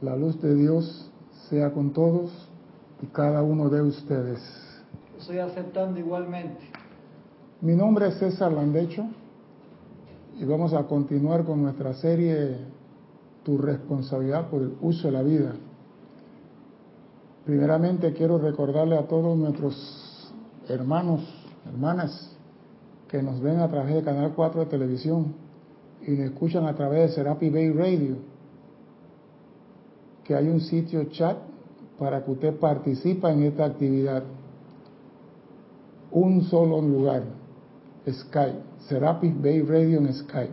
La luz de Dios sea con todos y cada uno de ustedes. Estoy aceptando igualmente. Mi nombre es César Landecho y vamos a continuar con nuestra serie Tu responsabilidad por el uso de la vida. Primeramente quiero recordarle a todos nuestros hermanos, hermanas, que nos ven a través de Canal 4 de televisión y nos escuchan a través de Serapi Bay Radio que hay un sitio chat para que usted participe en esta actividad. Un solo lugar, Skype, Serapis Bay Radio en Skype.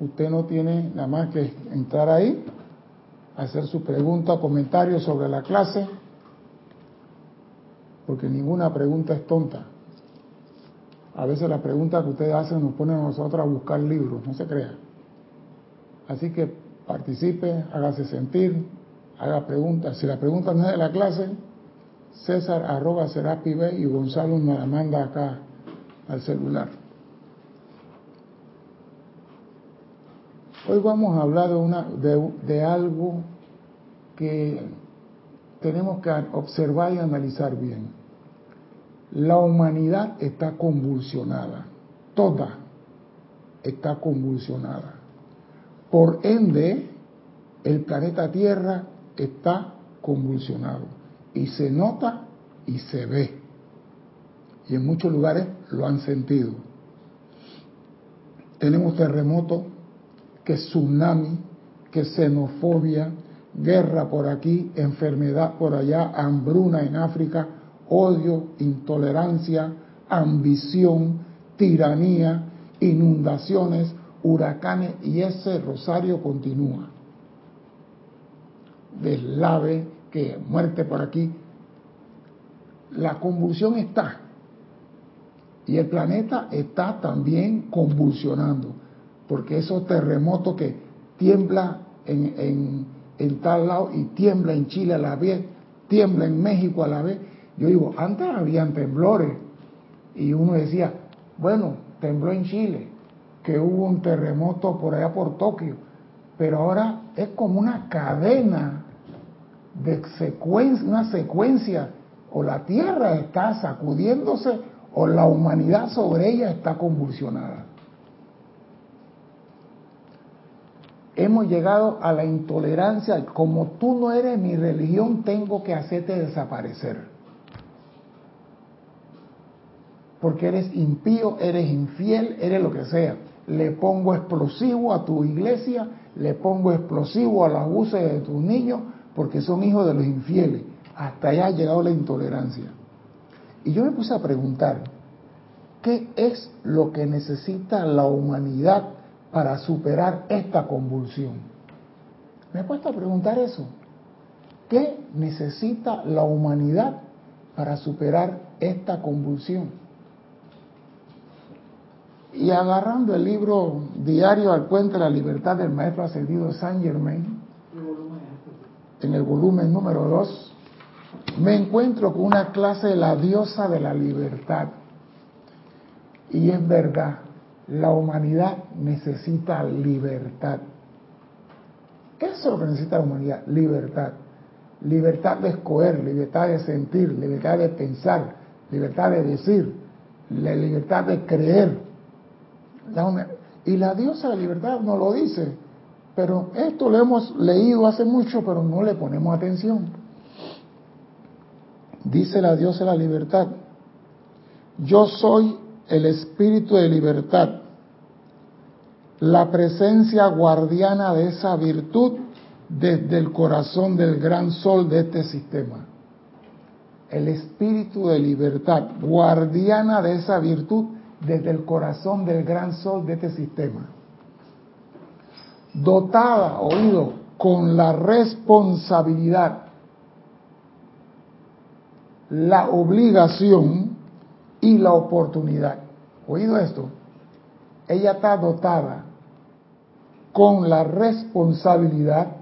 Usted no tiene nada más que entrar ahí, hacer su pregunta o comentario sobre la clase, porque ninguna pregunta es tonta. A veces la pregunta que ustedes hacen nos pone a nosotros a buscar libros, no se crea. Así que participe, hágase sentir, haga preguntas. Si la pregunta no es de la clase, César arroba Serapi y Gonzalo nos la manda acá al celular. Hoy vamos a hablar de, de algo que tenemos que observar y analizar bien. La humanidad está convulsionada, toda está convulsionada. Por ende, el planeta Tierra está convulsionado y se nota y se ve. Y en muchos lugares lo han sentido. Tenemos terremotos, que tsunami, que xenofobia, guerra por aquí, enfermedad por allá, hambruna en África, odio, intolerancia, ambición, tiranía, inundaciones, huracanes y ese rosario continúa. Deslave, que muerte por aquí. La convulsión está. Y el planeta está también convulsionando. Porque esos terremotos que tiembla en, en, tal lado y tiembla en Chile a la vez, tiembla en México a la vez. Yo digo, antes habían temblores. Y uno decía, bueno, tembló en Chile, que hubo un terremoto por allá por Tokio, pero ahora es como una cadena de secuencia, una secuencia, o la Tierra está sacudiéndose o la humanidad sobre ella está convulsionada. Hemos llegado a la intolerancia, como tú no eres mi religión, tengo que hacerte desaparecer. Porque eres impío, eres infiel, eres lo que sea le pongo explosivo a tu iglesia, le pongo explosivo a los abusos de tus niños, porque son hijos de los infieles. Hasta allá ha llegado la intolerancia. Y yo me puse a preguntar, ¿qué es lo que necesita la humanidad para superar esta convulsión? Me he puesto a preguntar eso. ¿Qué necesita la humanidad para superar esta convulsión? Y agarrando el libro diario al puente de la libertad del maestro ascendido Saint Germain, en el volumen número 2, me encuentro con una clase de la diosa de la libertad. Y es verdad, la humanidad necesita libertad. Eso es lo que necesita la humanidad, libertad. Libertad de escoger, libertad de sentir, libertad de pensar, libertad de decir, la libertad de creer, y la diosa de la libertad no lo dice, pero esto lo hemos leído hace mucho, pero no le ponemos atención. Dice la diosa de la libertad, yo soy el espíritu de libertad, la presencia guardiana de esa virtud desde el corazón del gran sol de este sistema. El espíritu de libertad, guardiana de esa virtud desde el corazón del gran sol de este sistema. Dotada, oído, con la responsabilidad, la obligación y la oportunidad. Oído esto, ella está dotada con la responsabilidad,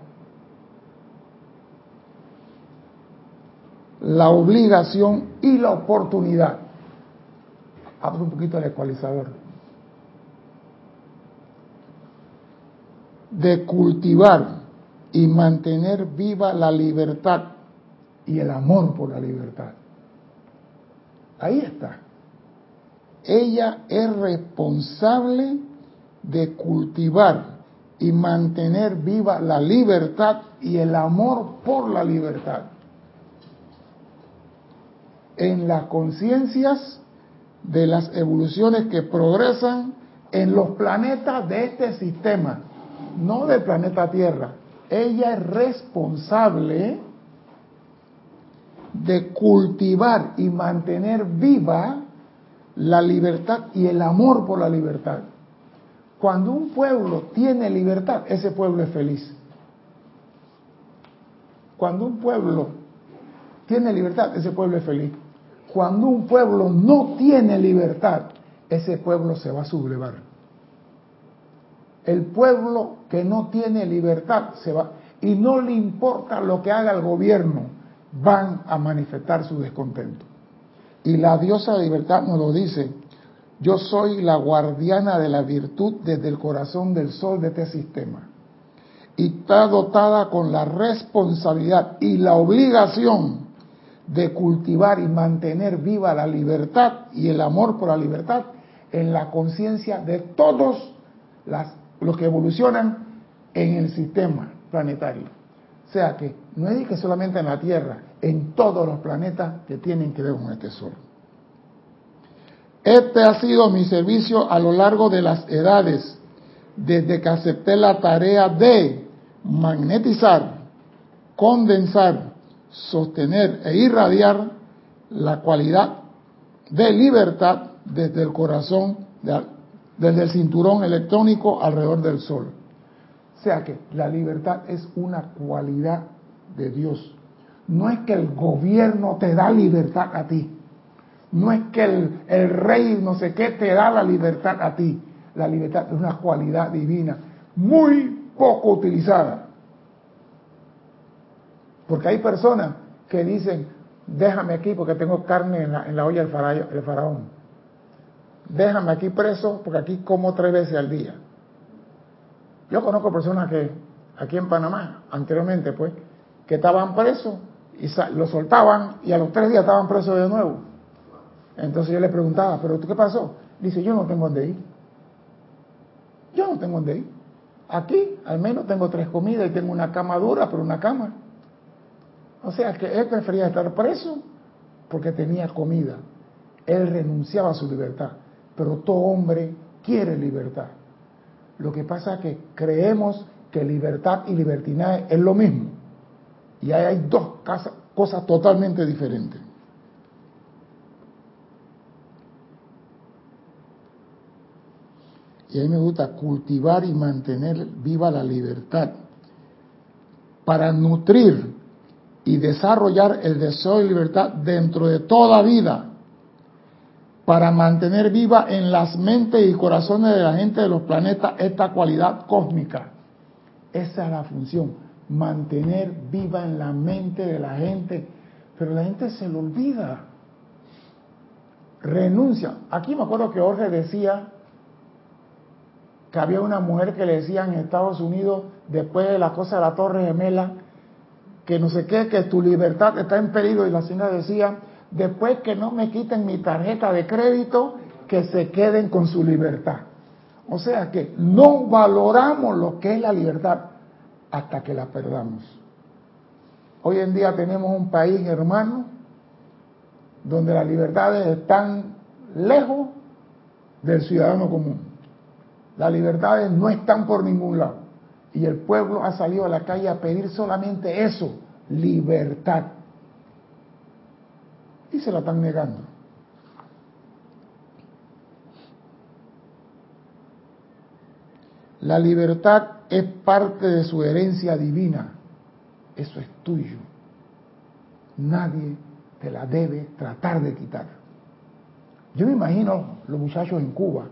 la obligación y la oportunidad Abro un poquito el ecualizador. De cultivar y mantener viva la libertad y el amor por la libertad. Ahí está. Ella es responsable de cultivar y mantener viva la libertad y el amor por la libertad. En las conciencias de las evoluciones que progresan en los planetas de este sistema, no del planeta Tierra. Ella es responsable de cultivar y mantener viva la libertad y el amor por la libertad. Cuando un pueblo tiene libertad, ese pueblo es feliz. Cuando un pueblo tiene libertad, ese pueblo es feliz. Cuando un pueblo no tiene libertad, ese pueblo se va a sublevar. El pueblo que no tiene libertad se va y no le importa lo que haga el gobierno, van a manifestar su descontento. Y la diosa de libertad nos lo dice, yo soy la guardiana de la virtud desde el corazón del sol de este sistema. Y está dotada con la responsabilidad y la obligación de cultivar y mantener viva la libertad y el amor por la libertad en la conciencia de todos los que evolucionan en el sistema planetario. O sea que no es que solamente en la Tierra, en todos los planetas que tienen que ver con este sol. Este ha sido mi servicio a lo largo de las edades, desde que acepté la tarea de magnetizar, condensar, sostener e irradiar la cualidad de libertad desde el corazón, desde el cinturón electrónico alrededor del Sol. O sea que la libertad es una cualidad de Dios. No es que el gobierno te da libertad a ti. No es que el, rey no sé qué te da la libertad a ti. La libertad es una cualidad divina muy poco utilizada. Porque hay personas que dicen, déjame aquí porque tengo carne en la, olla del faraón. Déjame aquí preso porque aquí como tres veces al día. Yo conozco personas que aquí en Panamá, anteriormente pues, que estaban presos y lo soltaban y a los tres días estaban presos de nuevo. Entonces yo le preguntaba, ¿pero tú qué pasó? Dice, yo no tengo dónde ir. Yo no tengo dónde ir. Aquí al menos tengo tres comidas y tengo una cama dura, pero una cama. O sea que él prefería estar preso porque tenía comida. Él renunciaba a su libertad. Pero todo hombre quiere libertad. Lo que pasa es que creemos que libertad y libertinaje es lo mismo. Y ahí hay dos cosas totalmente diferentes. y a mí me gusta cultivar y mantener viva la libertad para nutrir y desarrollar el deseo de libertad dentro de toda vida, para mantener viva en las mentes y corazones de la gente de los planetas esta cualidad cósmica. Esa es la función, mantener viva en la mente de la gente, pero la gente se lo olvida, renuncia. Aquí me acuerdo que Jorge decía, que había una mujer que le decía en Estados Unidos, después de la cosa de la Torre Gemela, que no sé qué, que tu libertad está en peligro, y la señora decía, después que no me quiten mi tarjeta de crédito, que se queden con su libertad. O sea que no valoramos lo que es la libertad hasta que la perdamos. Hoy en día tenemos un país hermano donde las libertades están lejos del ciudadano común. Las libertades no están por ningún lado. Y el pueblo ha salido a la calle a pedir solamente eso, libertad. Y se la están negando. La libertad es parte de su herencia divina. Eso es tuyo. Nadie te la debe tratar de quitar. Yo me imagino los muchachos en Cuba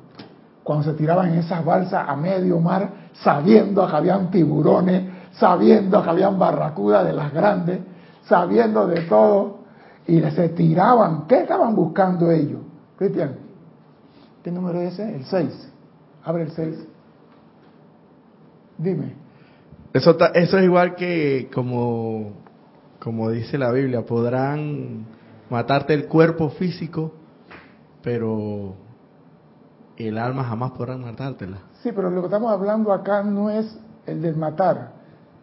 cuando se tiraban en esas balsas a medio mar, sabiendo que habían tiburones, sabiendo que habían barracudas de las grandes, sabiendo de todo, y se tiraban. ¿Qué estaban buscando ellos? Cristian, ¿qué número es ese? El 6. Abre el 6. Dime. Eso, eso es igual que como, como dice la Biblia, podrán matarte el cuerpo físico, pero el alma jamás podrán matártela. Sí, pero lo que estamos hablando acá no es el del matar,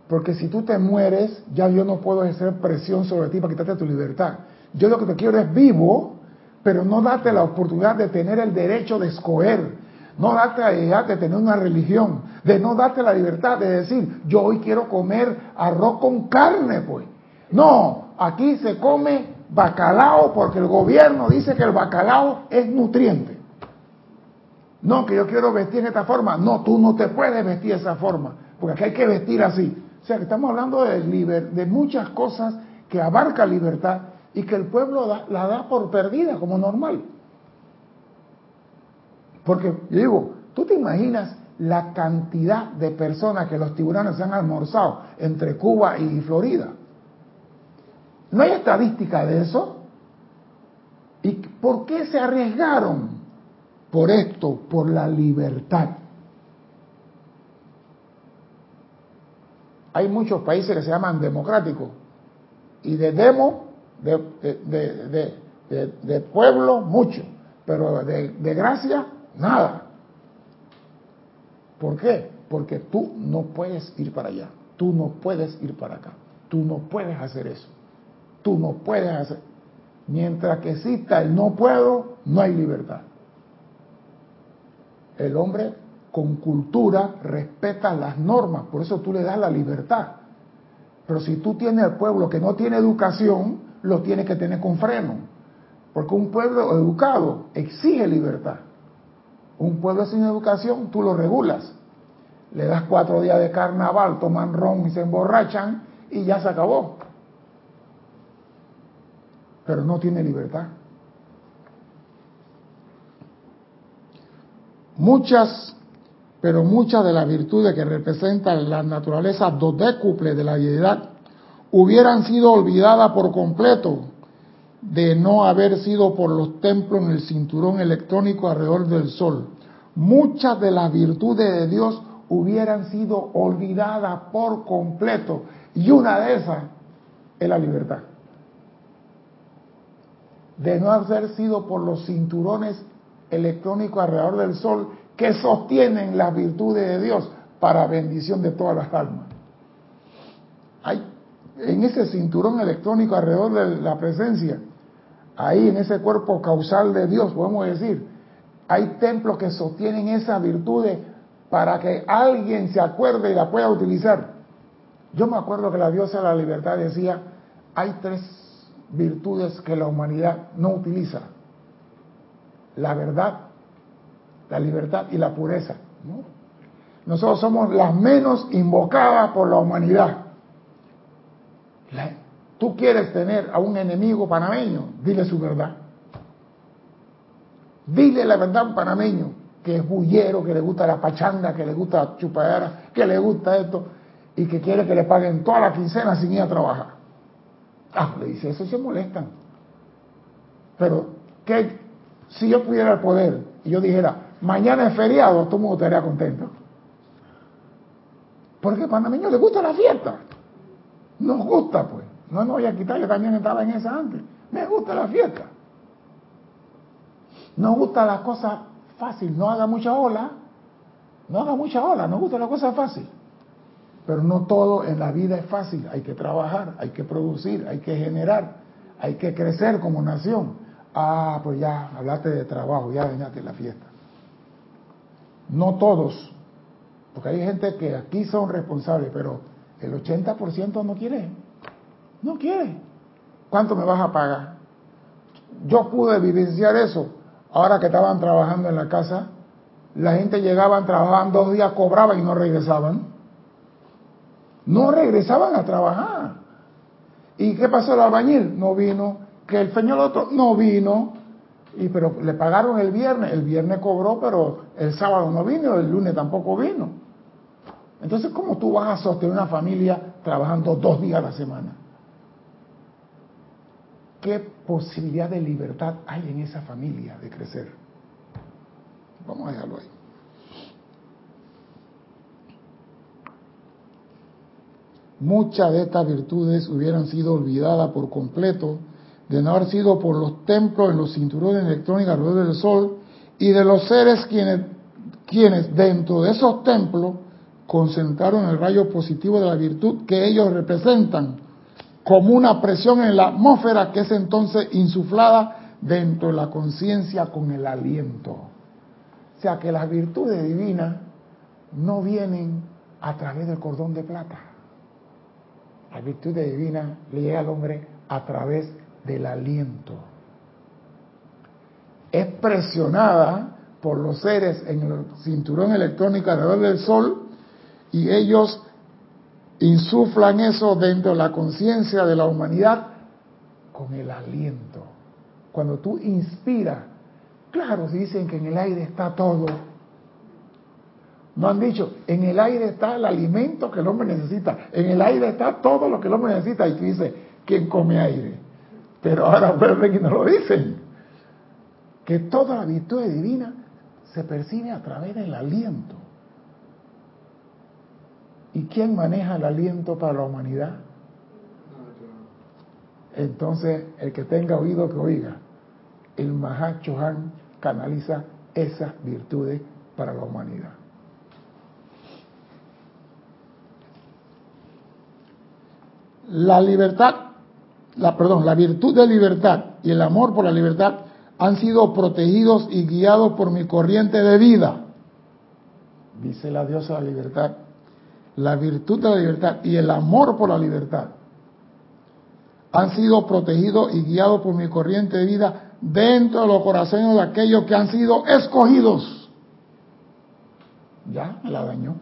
porque si tú te mueres, ya yo no puedo ejercer presión sobre ti para quitarte tu libertad. Yo lo que te quiero es vivo, pero no date la oportunidad de tener el derecho de escoger, no date la libertad de tener una religión, de no darte la libertad de decir, yo hoy quiero comer arroz con carne, pues. No, aquí se come bacalao porque el gobierno dice que el bacalao es nutriente. No, que yo quiero vestir en esta forma. No, tú no te puedes vestir de esa forma, porque aquí hay que vestir así. O sea, que estamos hablando de, de muchas cosas que abarca libertad y que el pueblo la da por perdida como normal. Porque, yo digo, tú te imaginas la cantidad de personas que los tiburones han almorzado entre Cuba y Florida. ¿No hay estadística de eso? ¿Y por qué se arriesgaron? Por esto, por la libertad. Hay muchos países que se llaman democráticos y de demo, de, de, pueblo, mucho, pero de, gracia, nada. ¿Por qué? Porque tú no puedes ir para allá, tú no puedes ir para acá, tú no puedes hacer eso, tú no puedes hacer. Mientras que exista el no puedo, no hay libertad. El hombre con cultura respeta las normas, por eso tú le das la libertad. Pero si tú tienes al pueblo que no tiene educación, lo tienes que tener con freno. Porque un pueblo educado exige libertad. Un pueblo sin educación, tú lo regulas. Le das cuatro días de carnaval, toman ron y se emborrachan y ya se acabó. Pero no tiene libertad. Muchas, pero muchas de las virtudes que representan la naturaleza dodécuple de la deidad hubieran sido olvidadas por completo de no haber sido por los templos en el cinturón electrónico alrededor del sol. Muchas de las virtudes de Dios hubieran sido olvidadas por completo. Y una de esas es la libertad. De no haber sido por los cinturones electrónico alrededor del sol que sostienen las virtudes de Dios para bendición de todas las almas. Hay, en ese cinturón electrónico alrededor de la presencia, ahí en ese cuerpo causal de Dios, podemos decir, hay templos que sostienen esas virtudes para que alguien se acuerde y la pueda utilizar. Yo me acuerdo que la diosa de la libertad decía, hay tres virtudes que la humanidad no utiliza la verdad, la libertad y la pureza. Nosotros somos las menos invocadas por la humanidad. Tú quieres tener a un enemigo panameño, dile su verdad. Dile la verdad a un panameño que es bullero, que le gusta la pachanga, que le gusta la chupadera, que le gusta esto y que quiere que le paguen toda la quincena sin ir a trabajar. Ah, le dice, eso se molestan. Pero, ¿qué, si yo pudiera el poder y yo dijera, mañana es feriado, todo el mundo estaría contento. Porque a panameños les gusta la fiesta. Nos gusta, pues. No me voy a quitar, yo también estaba en esa antes. Me gusta la fiesta. Nos gusta las cosas fáciles, no haga mucha ola. No haga mucha ola, nos gusta la cosa fácil. Pero no todo en la vida es fácil. Hay que trabajar, hay que producir, hay que generar, hay que crecer como nación. Ah, pues ya hablaste de trabajo, ya dañaste la fiesta. No todos, porque hay gente que aquí son responsables, pero el 80% no quiere. No quiere. ¿Cuánto me vas a pagar? Yo pude vivenciar eso. Ahora que estaban trabajando en la casa, la gente llegaban, trabajaban dos días, cobraban y no regresaban. No regresaban a trabajar. ¿Y qué pasó el albañil? No vino, que el señor otro no vino, y pero le pagaron el viernes, el viernes cobró, pero el sábado no vino, el lunes tampoco vino. Entonces, ¿cómo tú vas a sostener una familia trabajando dos días a la semana? ¿Qué posibilidad de libertad hay en esa familia de crecer? Vamos a dejarlo ahí. muchas de estas virtudes hubieran sido olvidadas por completo de no haber sido por los templos en los cinturones electrónicos alrededor del Sol y de los seres quienes, quienes dentro de esos templos concentraron el rayo positivo de la virtud que ellos representan como una presión en la atmósfera que es entonces insuflada dentro de la conciencia con el aliento. O sea que las virtudes divinas no vienen a través del cordón de plata. La virtud divina le llega al hombre a través del aliento. Es presionada por los seres en el cinturón electrónico alrededor del Sol y ellos insuflan eso dentro de la conciencia de la humanidad con el aliento. Cuando tú inspiras, claro, si dicen que en el aire está todo. No han dicho, en el aire está el alimento que el hombre necesita, en el aire está todo lo que el hombre necesita. Y tú dices, ¿quién come aire? Pero ahora vuelven y no lo dicen. Que toda la virtud divina se percibe a través del aliento. ¿Y quién maneja el aliento para la humanidad? Entonces, el que tenga oído que oiga, el Mahachohan canaliza esas virtudes para la humanidad. La libertad, la perdón, la virtud de libertad y el amor por la libertad han sido protegidos y guiados por mi corriente de vida. Dice la diosa de la libertad la virtud de la libertad y el amor por la libertad han sido protegidos y guiados por mi corriente de vida dentro de los corazones de aquellos que han sido escogidos. Ya, la dañó.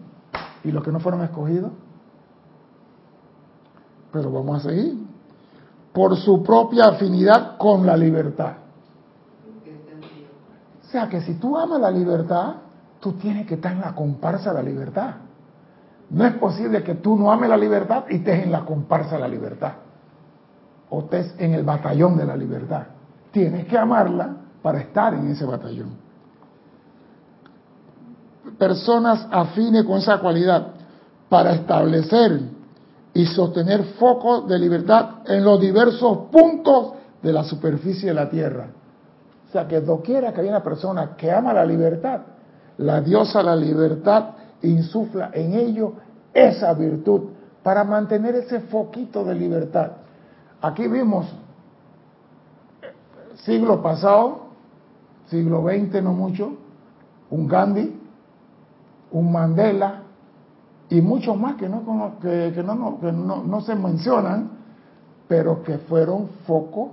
¿Y los que no fueron escogidos? Pero vamos a seguir. Por su propia afinidad con la libertad. O sea que si tú amas la libertad, tú tienes que estar en la comparsa de la libertad. No es posible que tú no ames la libertad y estés en la comparsa de la libertad. O estés en el batallón de la libertad. Tienes que amarla para estar en ese batallón. Personas afines con esa cualidad para establecer y sostener focos de libertad en los diversos puntos de la superficie de la tierra. O sea que doquiera que haya una persona que ama la libertad, la diosa la libertad insufla en ello esa virtud para mantener ese foquito de libertad. Aquí vimos siglo pasado, siglo XX no mucho, un Gandhi, un Mandela y muchos más que no, que, que no, no se mencionan, pero que fueron foco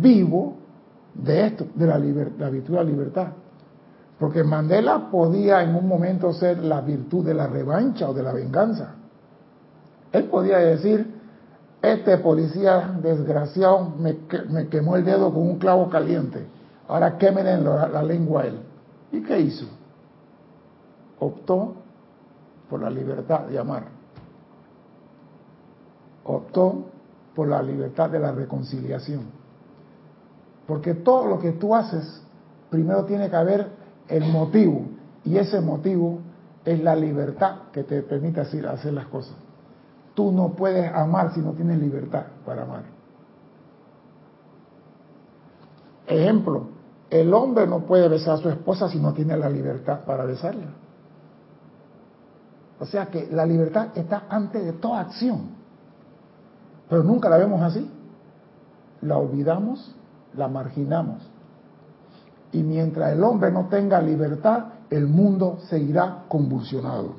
vivo de esto, de la, la virtud de la libertad. Porque Mandela podía en un momento ser la virtud de la revancha o de la venganza. Él podía decir, este policía desgraciado me, quemó el dedo con un clavo caliente, ahora quémenle la, la lengua a él. ¿Y qué hizo? Optó por la libertad de amar. Optó por la libertad de la reconciliación. Porque todo lo que tú haces, primero tiene que haber el motivo, y ese motivo es la libertad que te permite hacer, las cosas. Tú no puedes amar si no tienes libertad para amar. Ejemplo, el hombre no puede besar a su esposa si no tiene la libertad para besarla. O sea que la libertad está antes de toda acción. Pero nunca la vemos así. La olvidamos, la marginamos. Y mientras el hombre no tenga libertad, el mundo seguirá convulsionado.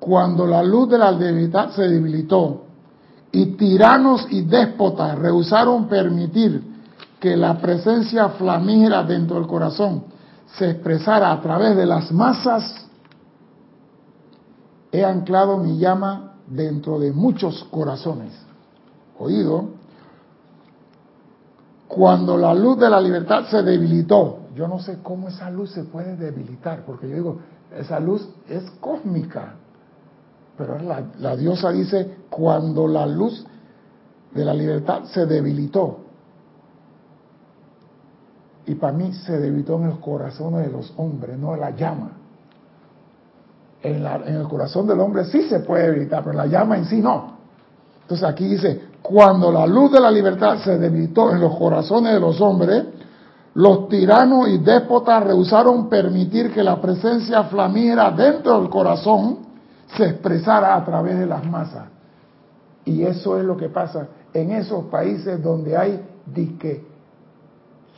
Cuando la luz de la libertad se debilitó y tiranos y déspotas rehusaron permitir que la presencia flamígera dentro del corazón se expresara a través de las masas, he anclado mi llama dentro de muchos corazones. Oído, cuando la luz de la libertad se debilitó, yo no sé cómo esa luz se puede debilitar, porque yo digo, esa luz es cósmica, pero la, diosa dice, cuando la luz de la libertad se debilitó y para mí se debilitó en los corazones de los hombres, no en la llama. En, el corazón del hombre sí se puede debilitar, pero la llama en sí no. Entonces aquí dice, cuando la luz de la libertad se debilitó en los corazones de los hombres, los tiranos y déspotas rehusaron permitir que la presencia flamígera dentro del corazón se expresara a través de las masas. Y eso es lo que pasa en esos países donde hay disque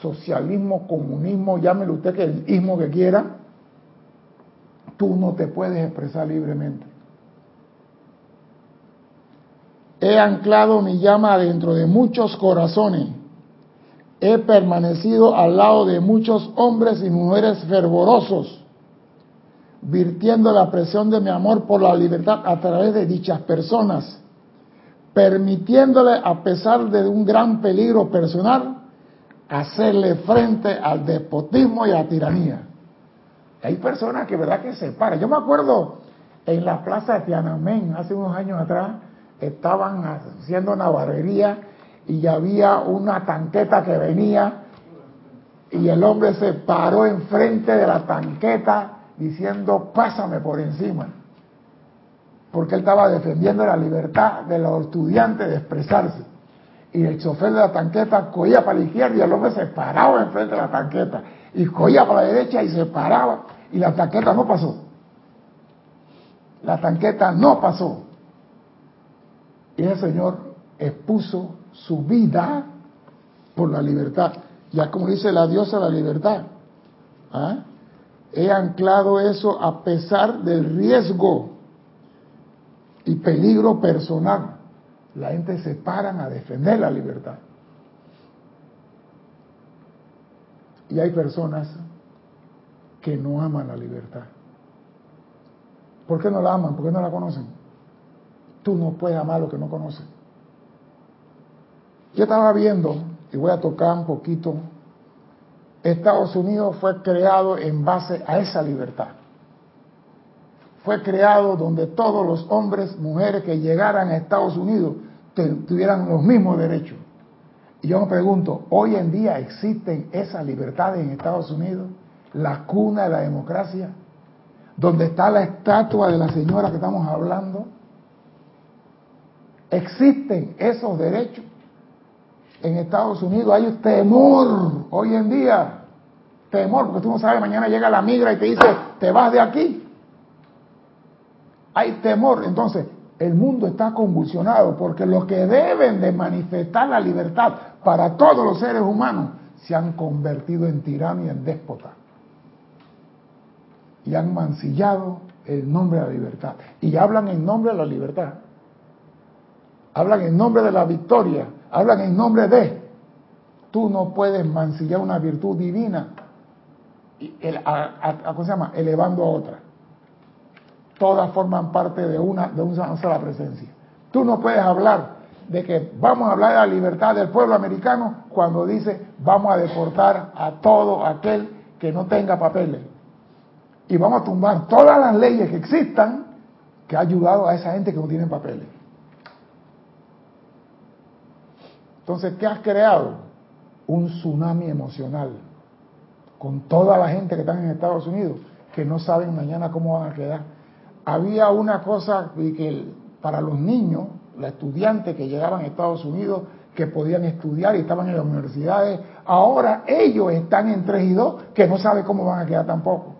socialismo, comunismo, llámelo usted que el ismo que quiera, tú no te puedes expresar libremente. He anclado mi llama dentro de muchos corazones. He permanecido al lado de muchos hombres y mujeres fervorosos, virtiendo la presión de mi amor por la libertad a través de dichas personas, permitiéndole, a pesar de un gran peligro personal, hacerle frente al despotismo y a la tiranía. Hay personas que verdad que se paran. Yo me acuerdo en la plaza de Tiananmen, hace unos años atrás, estaban haciendo una barrería y había una tanqueta que venía y el hombre se paró enfrente de la tanqueta diciendo pásame por encima porque él estaba defendiendo la libertad de los estudiantes de expresarse. Y el chofer de la tanqueta cogía para la izquierda y el hombre se paraba enfrente de la tanqueta y cogía para la derecha y se paraba y la tanqueta no pasó la tanqueta no pasó y ese Señor expuso su vida por la libertad. Ya como dice la diosa la libertad. ¿ah? He anclado eso a pesar del riesgo y peligro personal. La gente se paran a defender la libertad. Y hay personas que no aman la libertad. ¿Por qué no la aman? ¿Por qué no la conocen? Tú no puedes amar lo que no conoces. Yo estaba viendo, y voy a tocar un poquito, Estados Unidos fue creado en base a esa libertad. Fue creado donde todos los hombres, mujeres que llegaran a Estados Unidos tuvieran los mismos derechos. Y yo me pregunto, ¿hoy en día existen esas libertades en Estados Unidos? La cuna de la democracia, donde está la estatua de la señora que estamos hablando, existen esos derechos. En Estados Unidos hay temor hoy en día, temor, porque tú no sabes, mañana llega la migra y te dice, te vas de aquí. Hay temor, entonces el mundo está convulsionado porque los que deben de manifestar la libertad para todos los seres humanos se han convertido en tiranos y en déspota. Y han mancillado el nombre de la libertad. Y hablan en nombre de la libertad hablan en nombre de la victoria, hablan en nombre de. Tú no puedes mancillar una virtud divina, ¿cómo se llama? Elevando a otra. Todas forman parte de una, de una sola presencia. Tú no puedes hablar de que vamos a hablar de la libertad del pueblo americano cuando dice vamos a deportar a todo aquel que no tenga papeles. Y vamos a tumbar todas las leyes que existan que ha ayudado a esa gente que no tiene papeles. Entonces, ¿qué has creado? Un tsunami emocional con toda la gente que están en Estados Unidos que no saben mañana cómo van a quedar. Había una cosa que para los niños, los estudiantes que llegaban a Estados Unidos, que podían estudiar y estaban en las universidades, ahora ellos están en 3 y 2 que no saben cómo van a quedar tampoco.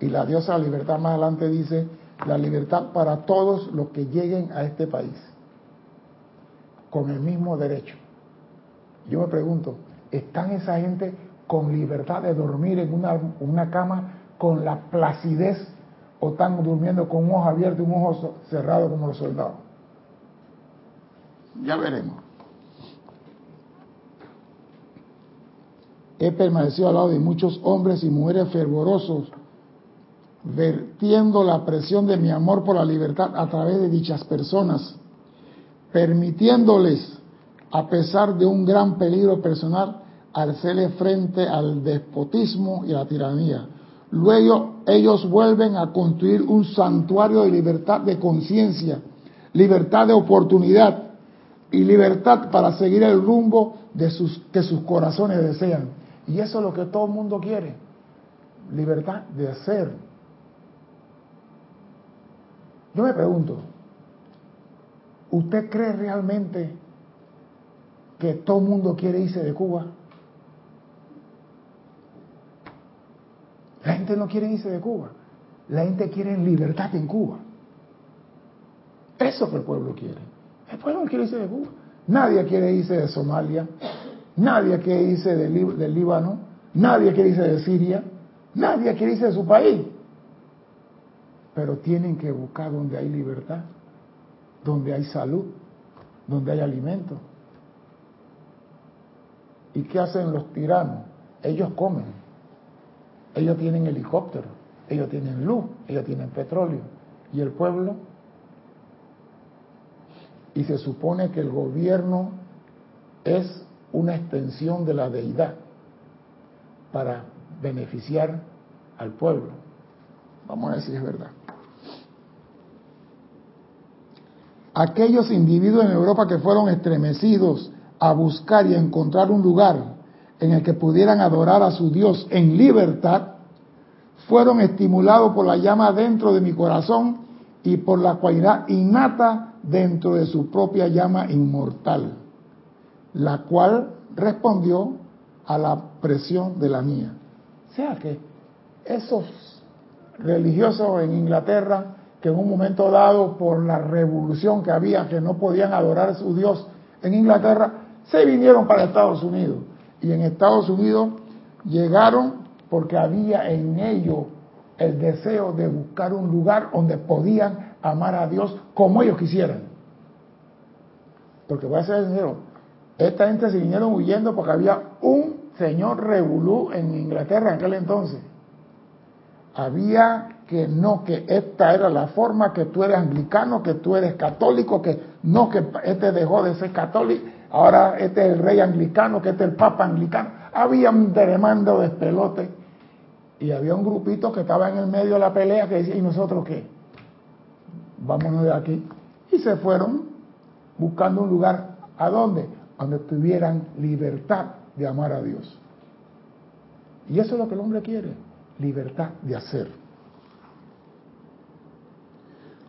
Y la diosa de la libertad más adelante dice, la libertad para todos los que lleguen a este país con el mismo derecho. Yo me pregunto, ¿están esa gente con libertad de dormir en una, una cama con la placidez o están durmiendo con un ojo abierto y un ojo cerrado como los soldados? Ya veremos. He permanecido al lado de muchos hombres y mujeres fervorosos, vertiendo la presión de mi amor por la libertad a través de dichas personas permitiéndoles, a pesar de un gran peligro personal, hacerle frente al despotismo y la tiranía. Luego ellos vuelven a construir un santuario de libertad de conciencia, libertad de oportunidad y libertad para seguir el rumbo de sus, que sus corazones desean. Y eso es lo que todo el mundo quiere. Libertad de hacer. Yo me pregunto, ¿usted cree realmente que todo el mundo quiere irse de Cuba? La gente no quiere irse de Cuba. La gente quiere libertad en Cuba. Eso que el pueblo quiere. Pueblo no quiere irse de Cuba. Nadie quiere irse de Somalia. Nadie quiere irse del, del Líbano. Nadie quiere irse de Siria. Nadie quiere irse de su país. Pero tienen que buscar donde hay libertad, donde hay salud, donde hay alimento. ¿Y qué hacen los tiranos? Ellos comen. Ellos tienen helicóptero, ellos tienen luz, ellos tienen petróleo. ¿Y el pueblo? Y se supone que el gobierno es una extensión de la deidad para beneficiar al pueblo. Vamos a si es verdad. Aquellos individuos en Europa que fueron estremecidos a buscar y encontrar un lugar en el que pudieran adorar a su Dios en libertad, fueron estimulados por la llama dentro de mi corazón y por la cualidad innata dentro de su propia llama inmortal, la cual respondió a la presión de la mía. O sea que esos religiosos en Inglaterra, que en un momento dado por la revolución que había, que no podían adorar a su Dios en Inglaterra, se vinieron para Estados Unidos. Y en Estados Unidos llegaron porque había en ellos el deseo de buscar un lugar donde podían amar a Dios como ellos quisieran. Porque voy a ser sincero, esta gente se vinieron huyendo porque había un señor revolú en Inglaterra en aquel entonces. Había que no, que esta era la forma, que tú eres anglicano, que tú eres católico, que no, que este dejó de ser católico, ahora este es el rey anglicano, que este es el papa anglicano. Había un tremendo despelote y había un grupito que estaba en el medio de la pelea que decía, ¿y nosotros qué? Vámonos de aquí. Y se fueron buscando un lugar. ¿A dónde? Donde tuvieran libertad de amar a Dios. Y eso es lo que el hombre quiere, libertad de hacer.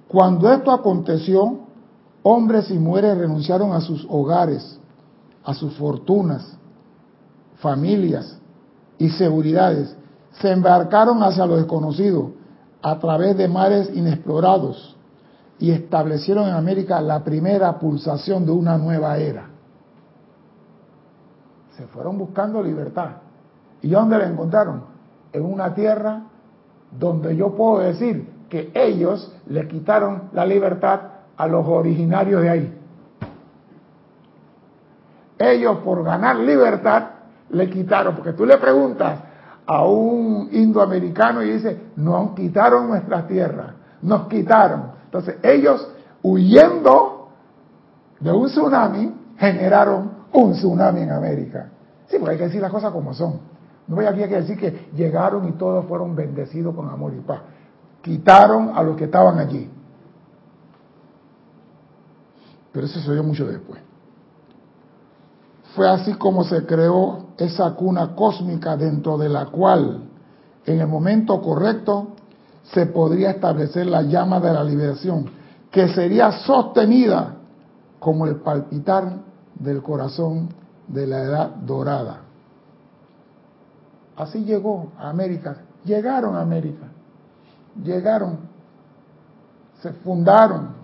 Cuando esto aconteció, hombres y mujeres renunciaron a sus hogares, a sus fortunas, familias y seguridades. Se embarcaron hacia lo desconocido a través de mares inexplorados y establecieron en América la primera pulsación de una nueva era. Se fueron buscando libertad. ¿Y dónde la encontraron? En una tierra donde yo puedo decir que ellos le quitaron la libertad a los originarios de ahí. Ellos por ganar libertad le quitaron, porque tú le preguntas a un indoamericano y dice, nos quitaron nuestras tierras, nos quitaron. Entonces ellos huyendo de un tsunami generaron un tsunami en América. Sí, porque hay que decir las cosas como son. No voy aquí a decir que llegaron y todos fueron bendecidos con amor y paz. Quitaron a los que estaban allí. Pero eso se dio mucho después. Fue así como se creó esa cuna cósmica dentro de la cual, en el momento correcto, se podría establecer la llama de la liberación, que sería sostenida como el palpitar del corazón de la edad dorada. Así llegó a América, llegaron a América, llegaron, se fundaron,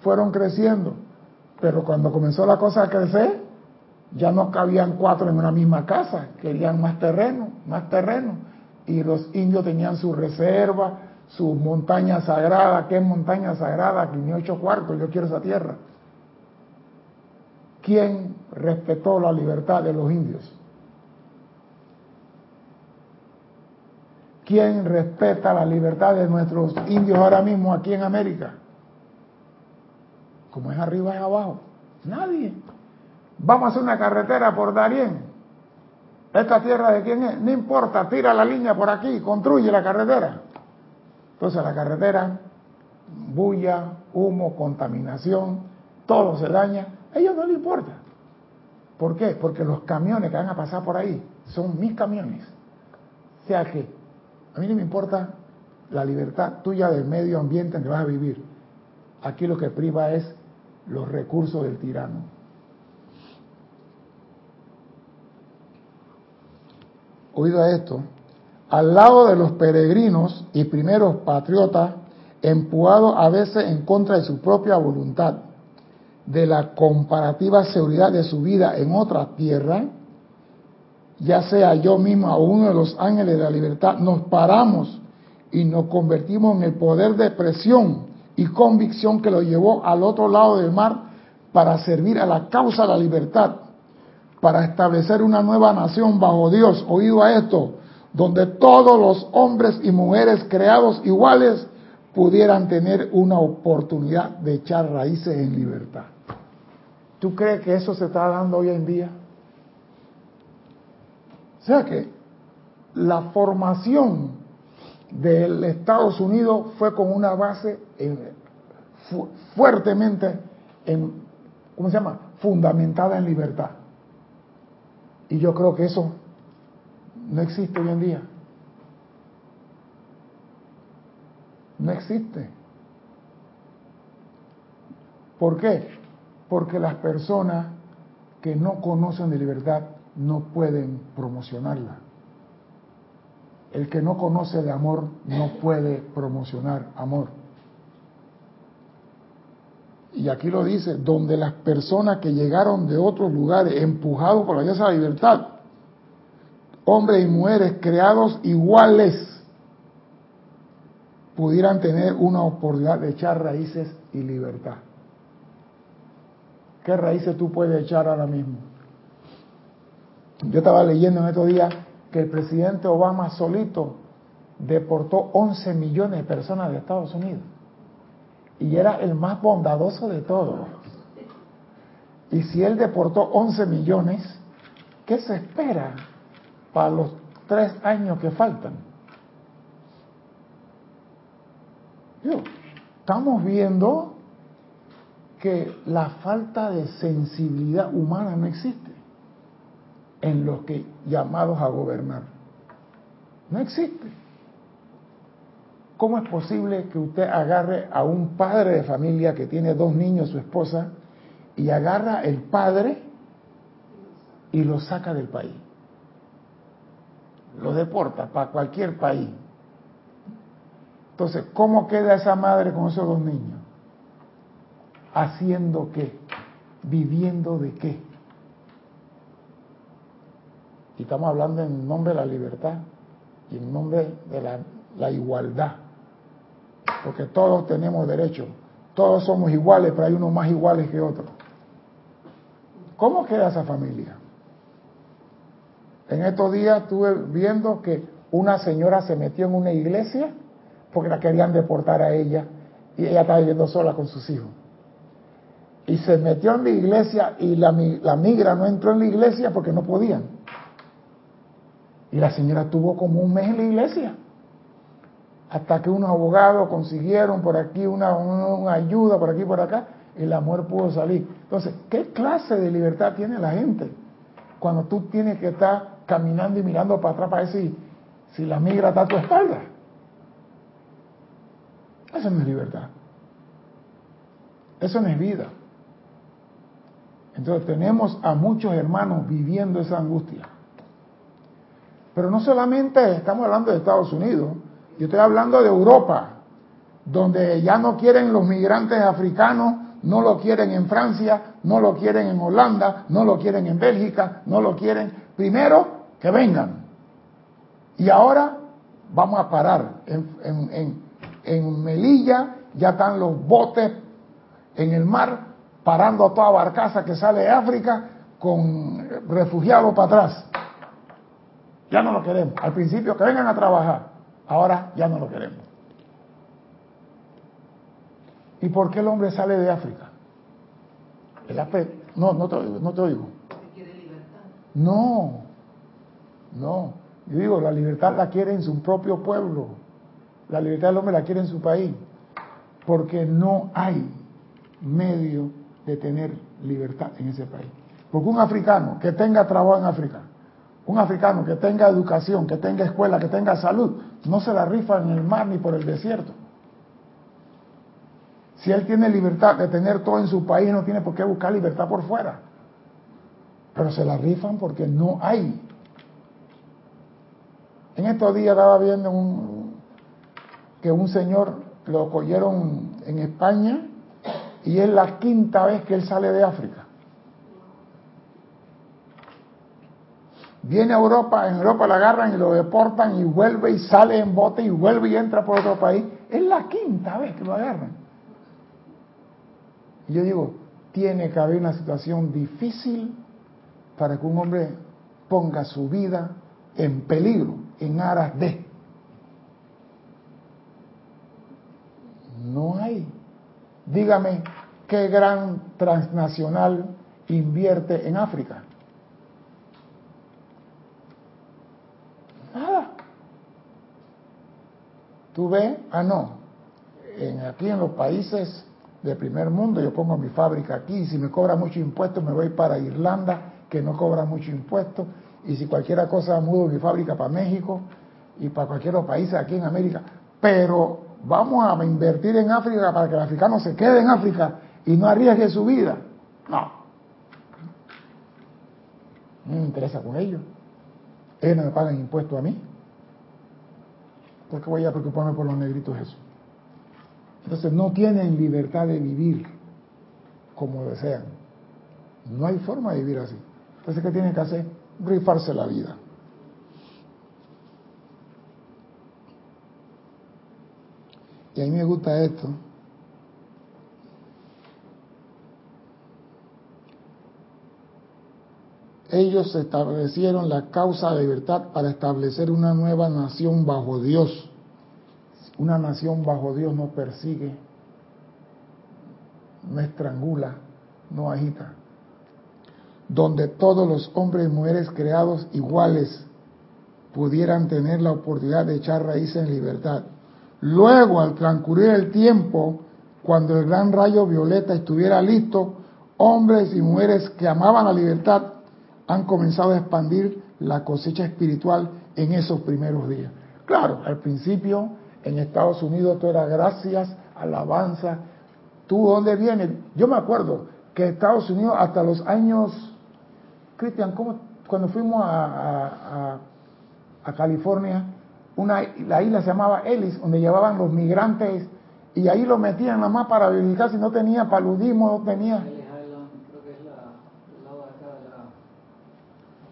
fueron creciendo, pero cuando comenzó la cosa a crecer, ya no cabían cuatro en una misma casa, querían más terreno, más terreno, y los indios tenían su reserva, su montaña sagrada, ¿qué montaña sagrada? Que ni ocho cuartos, yo quiero esa tierra. ¿Quién respetó la libertad de los indios? ¿Quién respeta la libertad de nuestros indios ahora mismo aquí en América? Como es arriba es abajo. Nadie. Vamos a hacer una carretera por Darién. ¿Esta tierra de quién es? No importa, tira la línea por aquí, construye la carretera. Entonces la carretera, bulla, humo, contaminación, todo se daña. A ellos no les importa. ¿Por qué? Porque los camiones que van a pasar por ahí son mis camiones. O sea que a mí no me importa la libertad tuya del medio ambiente en que vas a vivir. Aquí lo que priva es los recursos del tirano. Oído a esto, al lado de los peregrinos y primeros patriotas, empujados a veces en contra de su propia voluntad, de la comparativa seguridad de su vida en otra tierra, ya sea yo misma o uno de los ángeles de la libertad, nos paramos y nos convertimos en el poder de presión y convicción que lo llevó al otro lado del mar para servir a la causa de la libertad, para establecer una nueva nación bajo Dios, oído a esto, donde todos los hombres y mujeres creados iguales pudieran tener una oportunidad de echar raíces en libertad. ¿Tú crees que eso se está dando hoy en día? O sea que la formación del Estados Unidos fue con una base fuertemente, en, ¿cómo se llama? Fundamentada en libertad. Y yo creo que eso no existe hoy en día. No existe. ¿Por qué? Porque las personas que no conocen de libertad no pueden promocionarla. El que no conoce de amor no puede promocionar amor. Y aquí lo dice, donde las personas que llegaron de otros lugares, empujados por la de la libertad, hombres y mujeres creados iguales, pudieran tener una oportunidad de echar raíces y libertad. ¿Qué raíces tú puedes echar ahora mismo? Yo estaba leyendo en estos días que el presidente Obama solito deportó 11 millones de personas de Estados Unidos. Y era el más bondadoso de todos. Y si él deportó 11 millones, ¿qué se espera para los tres años que faltan? estamos viendo que la falta de sensibilidad humana no existe en los que llamados a gobernar. No existe. ¿Cómo es posible que usted agarre a un padre de familia que tiene dos niños, su esposa, y agarra el padre y lo saca del país? Lo deporta para cualquier país. Entonces, ¿cómo queda esa madre con esos dos niños? ¿Haciendo qué? ¿Viviendo de qué? Y estamos hablando en nombre de la libertad y en nombre de la, igualdad. Porque todos tenemos derecho. Todos somos iguales, pero hay unos más iguales que otros. ¿Cómo queda esa familia? En estos días estuve viendo que una señora se metió en una iglesia porque la querían deportar a ella y ella estaba viviendo sola con sus hijos. Y se metió en la iglesia y la, la migra no entró en la iglesia porque no podían. Y la señora tuvo como un mes en la iglesia. Hasta que unos abogados consiguieron por aquí una, ayuda, por aquí por acá, y la mujer pudo salir. Entonces, ¿qué clase de libertad tiene la gente? Cuando tú tienes que estar caminando y mirando para atrás para decir si la migra está a tu espalda. Eso no es libertad. Eso no es vida. Entonces tenemos a muchos hermanos viviendo esa angustia. Pero no solamente estamos hablando de Estados Unidos, yo estoy hablando de Europa, donde ya no quieren los migrantes africanos, no lo quieren en Francia, no lo quieren en Holanda, no lo quieren en Bélgica, no lo quieren. Primero, que vengan. Y ahora vamos a parar. En, Melilla ya están los botes en el mar parando a toda barcaza que sale de África con refugiados para atrás. Ya no lo queremos. Al principio que vengan a trabajar, ahora ya no lo queremos. ¿Y por qué el hombre sale de África? El no, no te, no te oigo. No, no. Yo digo, la libertad la quiere en su propio pueblo. La libertad del hombre la quiere en su país. Porque no hay medio de tener libertad en ese país. Porque un africano que tenga trabajo en África un africano que tenga educación, que tenga escuela, que tenga salud, no se la rifa en el mar ni por el desierto. Si él tiene libertad de tener todo en su país, no tiene por qué buscar libertad por fuera. Pero se la rifan porque no hay. En estos días estaba viendo que un señor lo cogieron en España y es la quinta vez que él sale de África. Viene a Europa, en Europa lo agarran y lo deportan y vuelve y sale en bote y vuelve y entra por otro país. Es la quinta vez que lo agarran. Y yo digo, tiene que haber una situación difícil para que un hombre ponga su vida en peligro, en aras de. No hay. Dígame, ¿qué gran transnacional invierte en África? Nada. ¿Tú ves? Ah, no. En, aquí en los países del primer mundo yo pongo mi fábrica aquí y si me cobra mucho impuesto me voy para Irlanda que no cobra mucho impuesto y si cualquier cosa mudo mi fábrica para México y para cualquier otro país aquí en América. Pero vamos a invertir en África para que el africano se quede en África y no arriesgue su vida. No. No me interesa con ellos. Ellos no me pagan impuestos a mí. ¿Por qué voy a preocuparme por los negritos eso? Entonces no tienen libertad de vivir como desean. No hay forma de vivir así. Entonces, ¿qué tienen que hacer? Rifarse la vida. Y a mí me gusta esto. Ellos establecieron la causa de libertad para establecer una nueva nación bajo Dios. Una nación bajo Dios no persigue, no estrangula, no agita. Donde todos los hombres y mujeres creados iguales pudieran tener la oportunidad de echar raíces en libertad. Luego, al transcurrir el tiempo, cuando el gran rayo violeta estuviera listo, hombres y mujeres que amaban la libertad han comenzado a expandir la cosecha espiritual en esos primeros días. Claro, al principio en Estados Unidos todo era gracias, alabanza. ¿Tú dónde vienes? Yo me acuerdo que Estados Unidos hasta los años, Cristian. Cuando fuimos a, a California, una, la isla se llamaba Ellis, donde llevaban los migrantes y ahí lo metían nada más para verificar si no tenía paludismo, no tenía...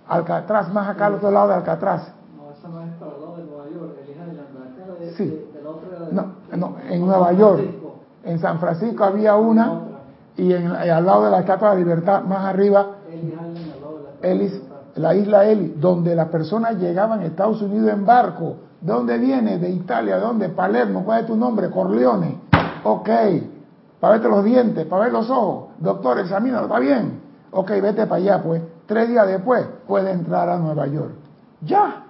Alcatraz, más acá al otro lado de Alcatraz. No, eso no es para el lado de Nueva York, Ellis Island, de, sí. la otra, no, no, en Nueva York. En San Francisco había una y en, al lado de la Estatua de la Libertad, más arriba, la, Ellis, la isla Ellis, donde las personas llegaban a Estados Unidos en barco ¿De dónde viene? De Italia. ¿De dónde? Palermo. ¿Cuál es tu nombre? Corleone. Ok. Para verte los dientes, para ver los ojos. Doctor, examínalo. ¿Está bien? Ok, vete para allá, pues. Tres días después puede entrar a Nueva York. Ya.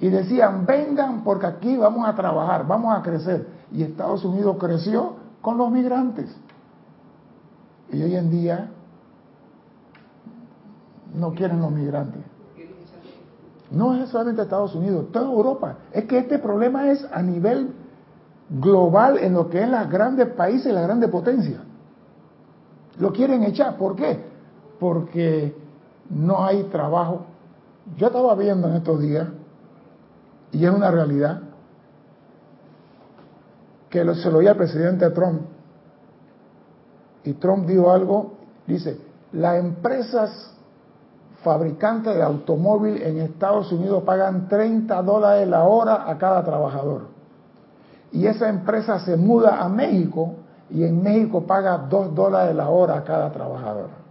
Y decían, vengan porque aquí vamos a trabajar, vamos a crecer. Y Estados Unidos creció con los migrantes. Y hoy en día no quieren los migrantes. No es solamente Estados Unidos, toda Europa. Es que este problema es a nivel global en lo que es las grandes países las grandes potencias. Lo quieren echar. ¿Por qué? Porque no hay trabajo. Yo estaba viendo en estos días, y es una realidad, que se lo oía al presidente Trump. Y Trump dijo algo, dice, las empresas fabricantes de automóvil en Estados Unidos pagan 30 dólares la hora a cada trabajador. Y esa empresa se muda a México y en México paga 2 dólares la hora a cada trabajador.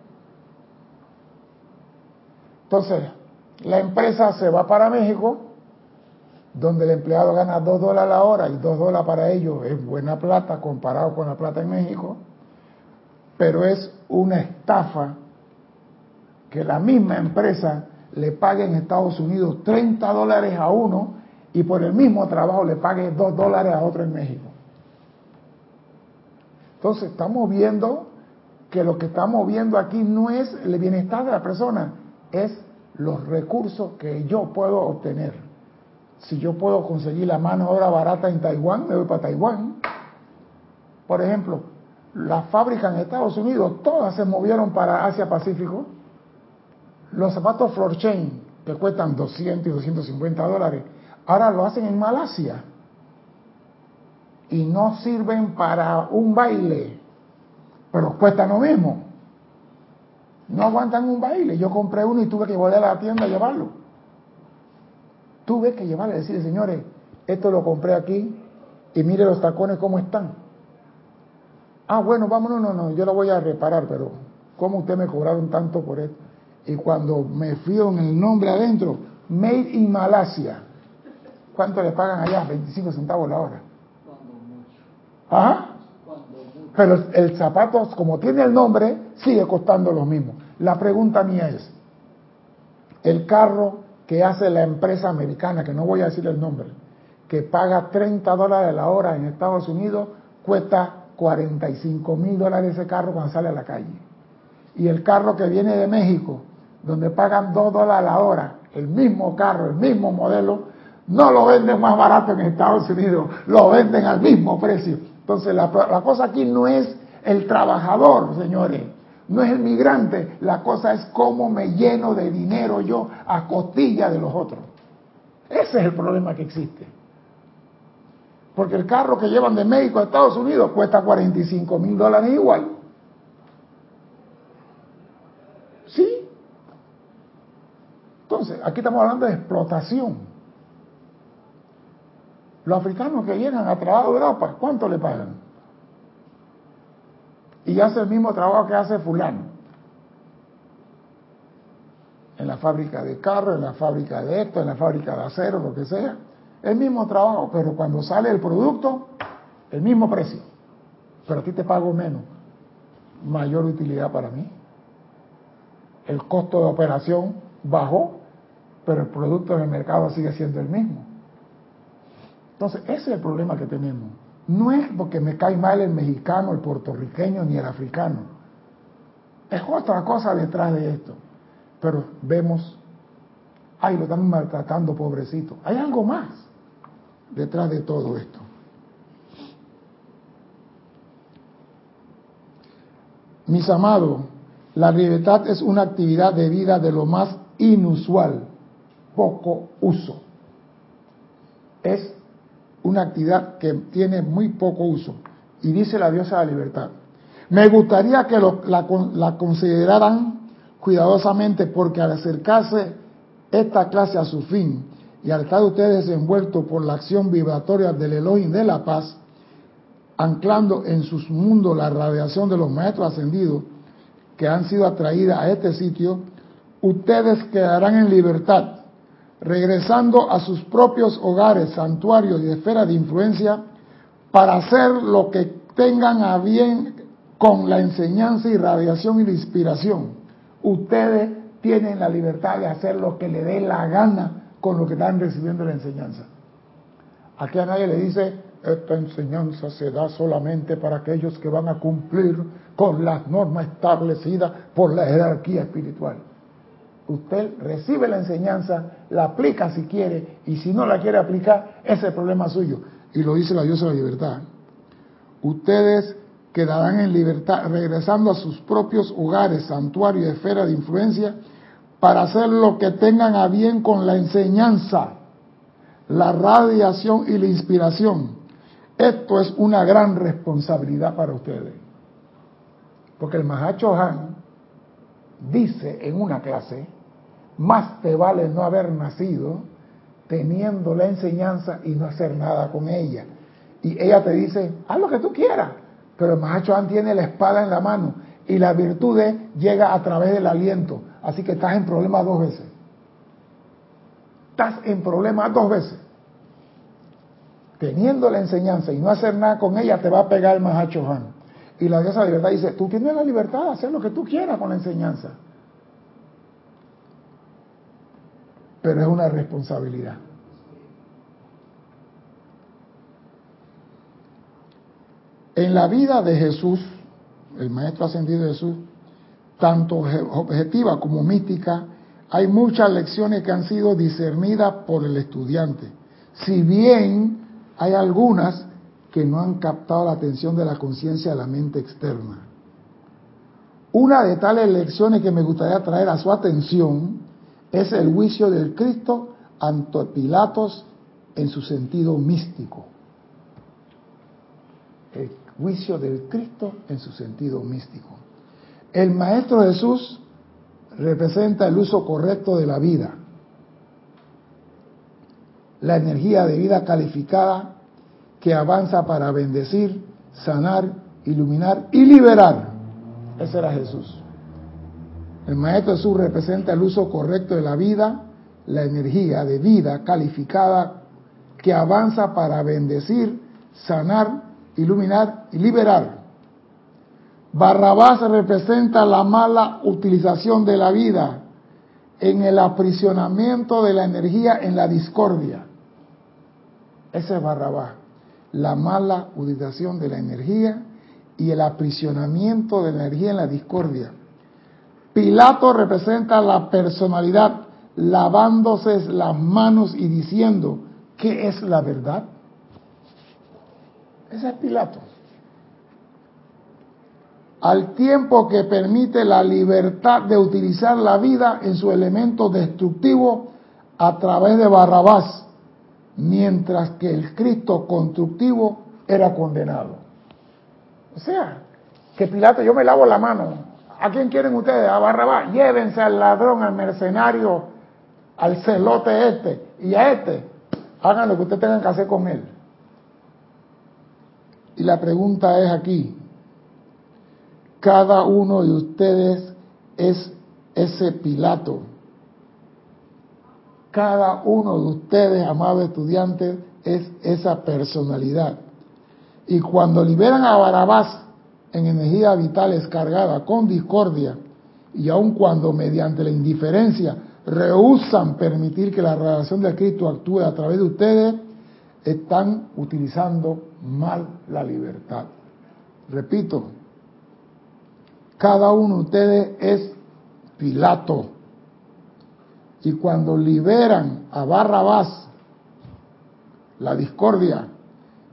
Entonces, la empresa se va para México, donde el empleado gana 2 dólares la hora y 2 dólares para ellos es buena plata comparado con la plata en México, pero es una estafa que la misma empresa le pague en Estados Unidos 30 dólares a uno y por el mismo trabajo le pague 2 dólares a otro en México. Entonces estamos viendo que lo que estamos viendo aquí no es el bienestar de la persona, es los recursos que yo puedo obtener. Si yo puedo conseguir la mano obra barata en Taiwán, me voy para Taiwán. Por ejemplo, las fábricas en Estados Unidos, todas se movieron para Asia Pacífico. Los zapatos Floor Chain, que cuestan 200 y 250 dólares, ahora lo hacen en Malasia. Y no sirven para un baile, pero cuestan lo mismo. No aguantan un baile. Yo compré uno y tuve que volver a la tienda a llevarlo. Tuve que llevarle y decir, señores, esto lo compré aquí y mire los tacones cómo están. Ah, bueno, vámonos, no, no, yo lo voy a reparar, pero ¿cómo usted me cobraron tanto por esto? Y cuando me fío en el nombre adentro, Made in Malasia, ¿cuánto le pagan allá? 25 centavos la hora. ¿Ah? Pero el zapato, como tiene el nombre, sigue costando lo mismo. La pregunta mía es, el carro que hace la empresa americana, que no voy a decir el nombre, que paga 30 dólares la hora en Estados Unidos, cuesta 45 mil dólares ese carro cuando sale a la calle. Y el carro que viene de México, donde pagan 2 dólares la hora, el mismo carro, el mismo modelo, no lo venden más barato en Estados Unidos, lo venden al mismo precio. Entonces la, cosa aquí no es el trabajador, señores, no es el migrante, la cosa es cómo me lleno de dinero yo a costilla de los otros. Ese es el problema que existe. Porque el carro que llevan de México a Estados Unidos cuesta 45 mil dólares igual. ¿Sí? Entonces, aquí estamos hablando de explotación. Los africanos que llegan a trabajar a Europa, ¿cuánto le pagan? Y hace el mismo trabajo que hace fulano. En la fábrica de carros, en la fábrica de esto, en la fábrica de acero, lo que sea. El mismo trabajo, pero cuando sale el producto, el mismo precio. Pero a ti te pago menos. Mayor utilidad para mí. El costo de operación bajó, pero el producto en el mercado sigue siendo el mismo. Entonces, ese es el problema que tenemos. No es porque me cae mal el mexicano, el puertorriqueño ni el africano. Es otra cosa detrás de esto. Pero vemos, ay, lo están maltratando, pobrecito. Hay algo más detrás de todo esto. Mis amados, la libertad es una actividad de vida de lo más inusual, poco uso. Es una actividad que tiene muy poco uso. Y dice la diosa de la libertad. Me gustaría que la, consideraran cuidadosamente porque al acercarse esta clase a su fin y al estar ustedes envueltos por la acción vibratoria del Elohim de la paz, anclando en sus mundos la radiación de los maestros ascendidos que han sido atraídas a este sitio, ustedes quedarán en libertad regresando a sus propios hogares, santuarios y esferas de influencia para hacer lo que tengan a bien con la enseñanza y radiación y la inspiración. Ustedes tienen la libertad de hacer lo que le dé la gana con lo que están recibiendo la enseñanza. Aquí a nadie le dice, esta enseñanza se da solamente para aquellos que van a cumplir con las normas establecidas por la jerarquía espiritual usted recibe la enseñanza, la aplica si quiere, y si no la quiere aplicar, ese es el problema suyo. Y lo dice la diosa de la libertad. Ustedes quedarán en libertad, regresando a sus propios hogares, santuarios, esferas de influencia, para hacer lo que tengan a bien con la enseñanza, la radiación y la inspiración. Esto es una gran responsabilidad para ustedes. Porque el Mahacho Han dice en una clase más te vale no haber nacido teniendo la enseñanza y no hacer nada con ella. Y ella te dice, haz lo que tú quieras, pero el Mahachohan tiene la espada en la mano y la virtud llega a través del aliento. Así que estás en problema dos veces. Estás en problema dos veces. Teniendo la enseñanza y no hacer nada con ella, te va a pegar el Mahachohan. Y la diosa de libertad dice, tú tienes la libertad de hacer lo que tú quieras con la enseñanza. Pero es una responsabilidad. En la vida de Jesús, el Maestro Ascendido Jesús, tanto objetiva como mística, hay muchas lecciones que han sido discernidas por el estudiante, si bien hay algunas que no han captado la atención de la conciencia de la mente externa. Una de tales lecciones que me gustaría traer a su atención es el juicio del Cristo ante Pilatos en su sentido místico. El juicio del Cristo en su sentido místico. El Maestro Jesús representa el uso correcto de la vida, la energía de vida calificada que avanza para bendecir, sanar, iluminar y liberar. Ese era Jesús. El Maestro Jesús representa el uso correcto de la vida, la energía de vida calificada que avanza para bendecir, sanar, iluminar y liberar. Barrabás representa la mala utilización de la vida en el aprisionamiento de la energía en la discordia. Ese es Barrabás, la mala utilización de la energía y el aprisionamiento de la energía en la discordia. Pilato representa la personalidad lavándose las manos y diciendo, ¿qué es la verdad? Ese es Pilato al tiempo que permite la libertad de utilizar la vida en su elemento destructivo a través de Barrabás, mientras que el Cristo constructivo era condenado. O sea, que Pilato, yo me lavo la mano. ¿A quién quieren ustedes? A Barrabás. Llévense al ladrón, al mercenario, al celote este y a este. Hagan lo que ustedes tengan que hacer con él. Y la pregunta es aquí, cada uno de ustedes es ese Pilato. Cada uno de ustedes, amados estudiantes, es esa personalidad. Y cuando liberan a Barabás en energía vital descargada con discordia, y aun cuando mediante la indiferencia rehusan permitir que la radiación de Cristo actúe a través de ustedes, están utilizando mal la libertad. Repito, cada uno de ustedes es Pilato. Y cuando liberan a Barrabás, la discordia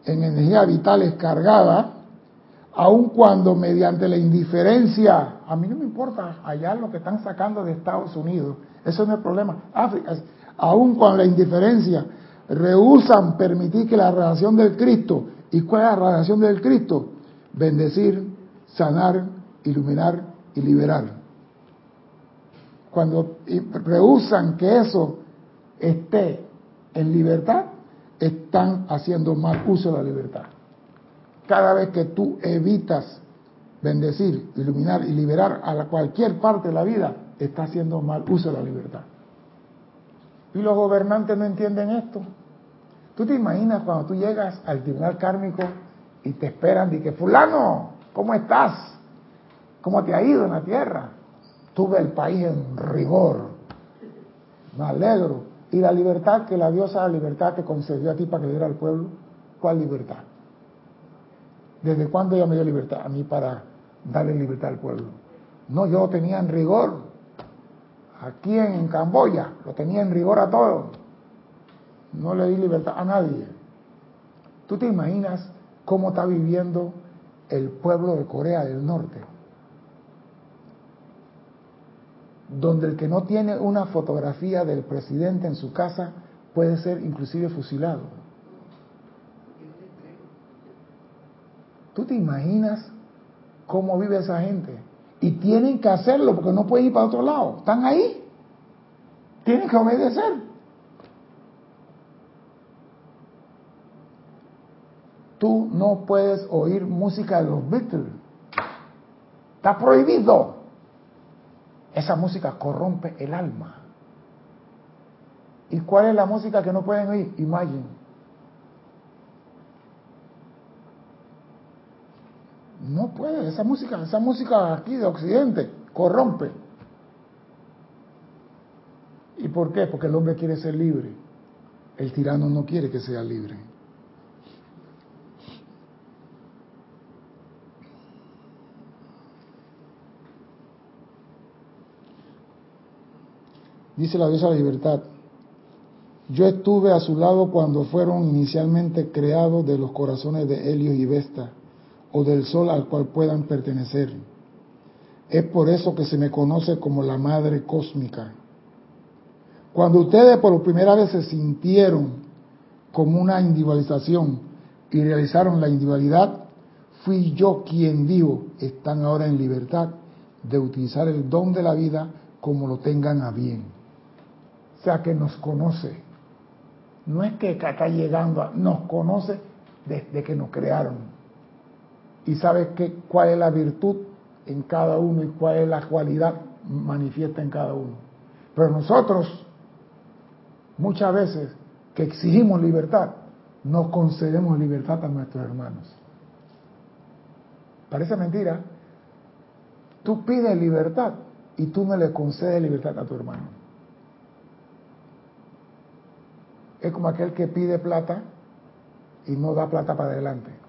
en energía vital es cargada, aun cuando mediante la indiferencia, a mí no me importa allá lo que están sacando de Estados Unidos, eso no es el problema, África, aun cuando la indiferencia rehusan permitir que la relación del Cristo, ¿y cuál es la relación del Cristo? Bendecir, sanar, iluminar y liberar. Cuando rehusan que eso esté en libertad, están haciendo mal uso de la libertad. Cada vez que tú evitas bendecir, iluminar y liberar a cualquier parte de la vida, está haciendo mal uso de la libertad. Y los gobernantes no entienden esto. ¿Tú te imaginas cuando tú llegas al tribunal kármico y te esperan y que fulano, ¿cómo estás? ¿Cómo te ha ido en la tierra? Tuve el país en rigor. Me alegro. ¿Y la libertad que la diosa la libertad te concedió a ti para que le diera al pueblo? ¿Cuál libertad? ¿Desde cuándo ella me dio libertad? A mí para darle libertad al pueblo. No, yo lo tenía en rigor. Aquí en Camboya lo tenía en rigor a todos. No le di libertad a nadie. ¿Tú te imaginas cómo está viviendo el pueblo de Corea del Norte? donde el que no tiene una fotografía del presidente en su casa puede ser inclusive fusilado. ¿Tú te imaginas cómo vive esa gente? Y tienen que hacerlo porque no pueden ir para otro lado. Están ahí. Tienen que obedecer. Tú no puedes oír música de los Beatles. Está prohibido. Esa música corrompe el alma. ¿Y cuál es la música que no pueden oír? Imagine. No puede, esa música, esa música aquí de Occidente corrompe. ¿Y por qué? Porque el hombre quiere ser libre. El tirano no quiere que sea libre. Dice la diosa de la libertad. Yo estuve a su lado cuando fueron inicialmente creados de los corazones de Helios y Vesta, o del sol al cual puedan pertenecer. Es por eso que se me conoce como la Madre Cósmica. Cuando ustedes por primera vez se sintieron como una individualización y realizaron la individualidad, fui yo quien dijo, están ahora en libertad de utilizar el don de la vida como lo tengan a bien. O sea que nos conoce. No es que está llegando, nos conoce desde que nos crearon. Y sabe que, cuál es la virtud en cada uno y cuál es la cualidad manifiesta en cada uno. Pero nosotros, muchas veces, que exigimos libertad, no concedemos libertad a nuestros hermanos. Parece mentira. Tú pides libertad y tú no le concedes libertad a tu hermano. Es como aquel que pide plata y no da plata para adelante.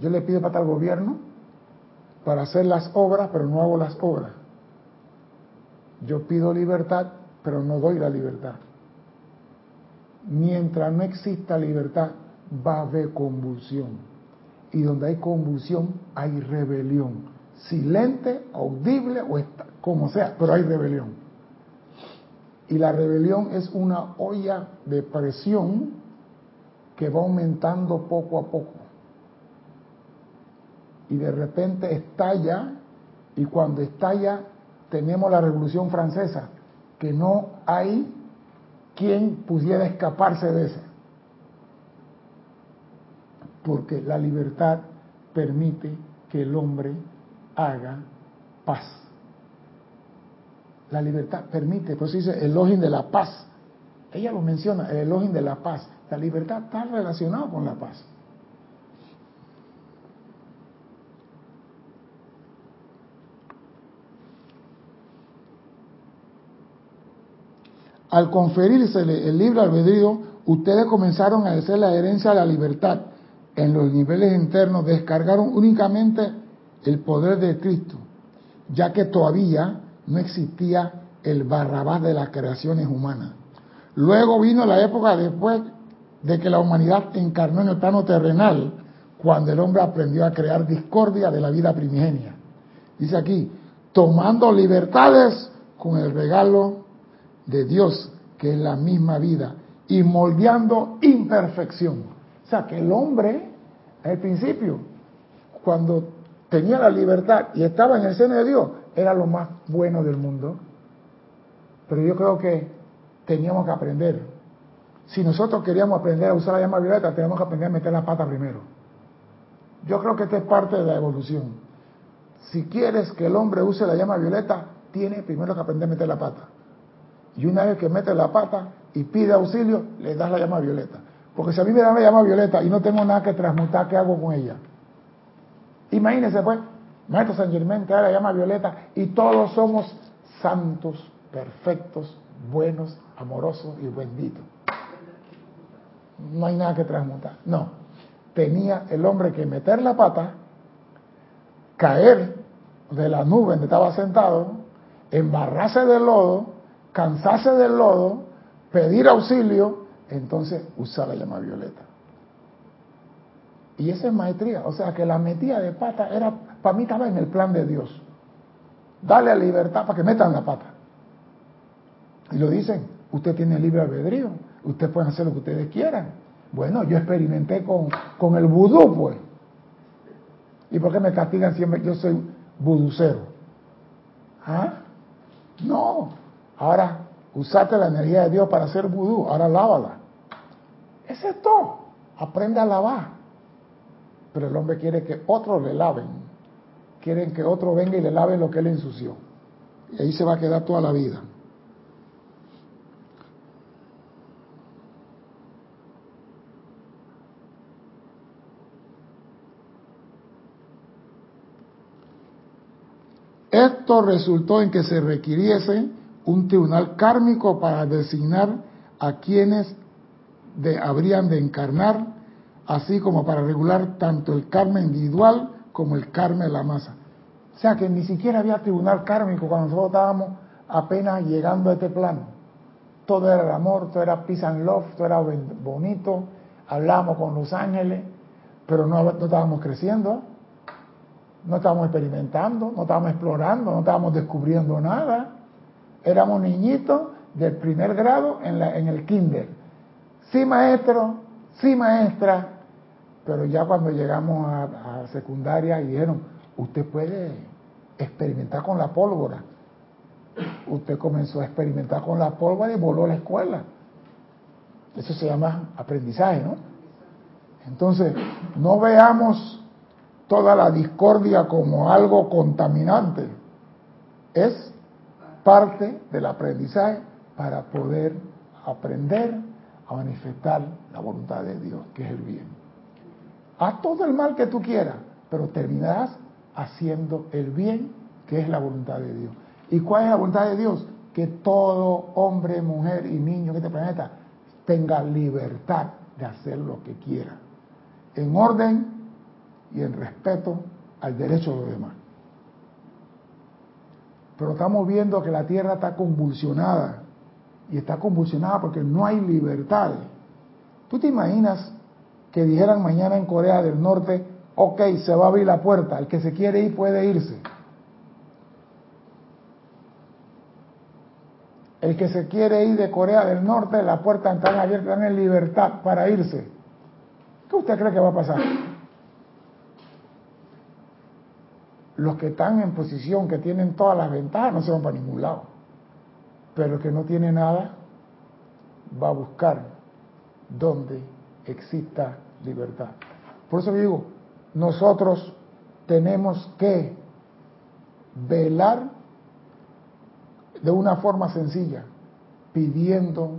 Yo le pido plata al gobierno para hacer las obras, pero no hago las obras. Yo pido libertad, pero no doy la libertad. Mientras no exista libertad, va a haber convulsión. Y donde hay convulsión, hay rebelión. Silente, audible o como sea, pero hay rebelión. Y la rebelión es una olla de presión que va aumentando poco a poco. Y de repente estalla, y cuando estalla tenemos la Revolución Francesa, que no hay quien pudiera escaparse de esa. Porque la libertad permite que el hombre haga paz. La libertad permite, por eso dice el login de la paz. Ella lo menciona, el elogio de la paz. La libertad está relacionada con la paz. Al conferirse el libre albedrío, ustedes comenzaron a hacer la herencia de la libertad. En los niveles internos descargaron únicamente el poder de Cristo, ya que todavía no existía el barrabás de las creaciones humanas. Luego vino la época después de que la humanidad encarnó en el plano terrenal, cuando el hombre aprendió a crear discordia de la vida primigenia. Dice aquí, tomando libertades con el regalo de Dios, que es la misma vida, y moldeando imperfección. O sea, que el hombre, al principio, cuando tenía la libertad y estaba en el seno de Dios, era lo más bueno del mundo. Pero yo creo que teníamos que aprender. Si nosotros queríamos aprender a usar la llama violeta, tenemos que aprender a meter la pata primero. Yo creo que esta es parte de la evolución. Si quieres que el hombre use la llama violeta, tiene primero que aprender a meter la pata. Y una vez que mete la pata y pide auxilio, le das la llama violeta. Porque si a mí me dan la llama violeta y no tengo nada que transmutar, ¿qué hago con ella? Imagínense pues, Maestro San Germán trae la llama violeta y todos somos santos, perfectos, buenos, amorosos y benditos. No hay nada que transmutar. No. Tenía el hombre que meter la pata, caer de la nube donde estaba sentado, embarrarse del lodo, cansarse del lodo, pedir auxilio, entonces usar la llama violeta. Y esa es maestría. O sea que la metida de pata era, para mí estaba en el plan de Dios. Dale libertad para que metan la pata. Y lo dicen, usted tiene libre albedrío, usted puede hacer lo que ustedes quieran. Bueno, yo experimenté con, con el vudú, pues. ¿Y por qué me castigan siempre? Yo soy vuducero. ¿Ah? No. Ahora, usate la energía de Dios para hacer vudú. Ahora lávala. Ese es todo. Aprende a lavar. Pero el hombre quiere que otros le laven. Quieren que otro venga y le lave lo que él ensució. Y ahí se va a quedar toda la vida. Esto resultó en que se requiriese un tribunal kármico para designar a quienes habrían de encarnar así como para regular tanto el karma individual como el karma de la masa. O sea que ni siquiera había tribunal kármico cuando nosotros estábamos apenas llegando a este plano. Todo era el amor, todo era peace and love, todo era bonito, hablábamos con los ángeles, pero no, no estábamos creciendo, no estábamos experimentando, no estábamos explorando, no estábamos descubriendo nada. Éramos niñitos del primer grado en, la, en el kinder. Sí, maestro, sí, maestra, pero ya cuando llegamos a, secundaria y dijeron, usted puede experimentar con la pólvora. Usted comenzó a experimentar con la pólvora y voló a la escuela. Eso se llama aprendizaje, ¿no? Entonces, no veamos toda la discordia como algo contaminante. Es parte del aprendizaje para poder aprender a manifestar la voluntad de Dios, que es el bien. Haz todo el mal que tú quieras, pero terminarás haciendo el bien, que es la voluntad de Dios. ¿Y cuál es la voluntad de Dios? Que todo hombre, mujer y niño en este planeta tenga libertad de hacer lo que quiera, en orden y en respeto al derecho de los demás. Pero estamos viendo que la Tierra está convulsionada y está convulsionada porque no hay libertad. ¿Tú te imaginas que dijeran mañana en Corea del Norte, ok, se va a abrir la puerta, el que se quiere ir puede irse? El que se quiere ir de Corea del Norte, la puerta está abierta, en libertad para irse. ¿Qué usted cree que va a pasar? Los que están en posición, que tienen todas las ventajas, no se van para ningún lado. Pero el que no tiene nada, va a buscar donde exista libertad. Por eso digo, nosotros tenemos que velar de una forma sencilla, pidiendo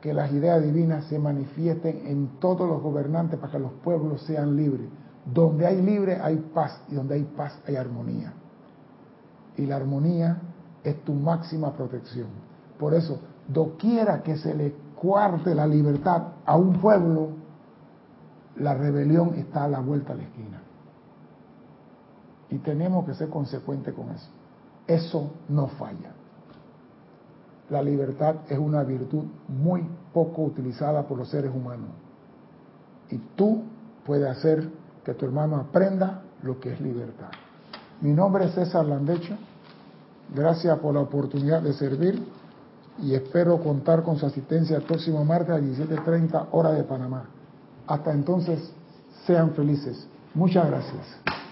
que las ideas divinas se manifiesten en todos los gobernantes para que los pueblos sean libres. Donde hay libre hay paz y donde hay paz hay armonía. Y la armonía es tu máxima protección. Por eso, doquiera que se le cuarte la libertad a un pueblo, la rebelión está a la vuelta de la esquina. Y tenemos que ser consecuentes con eso. Eso no falla. La libertad es una virtud muy poco utilizada por los seres humanos. Y tú puedes hacer que tu hermano aprenda lo que es libertad. Mi nombre es César Landecho. Gracias por la oportunidad de servir y espero contar con su asistencia el próximo martes a 17.30 hora de Panamá. Hasta entonces, sean felices. Muchas gracias.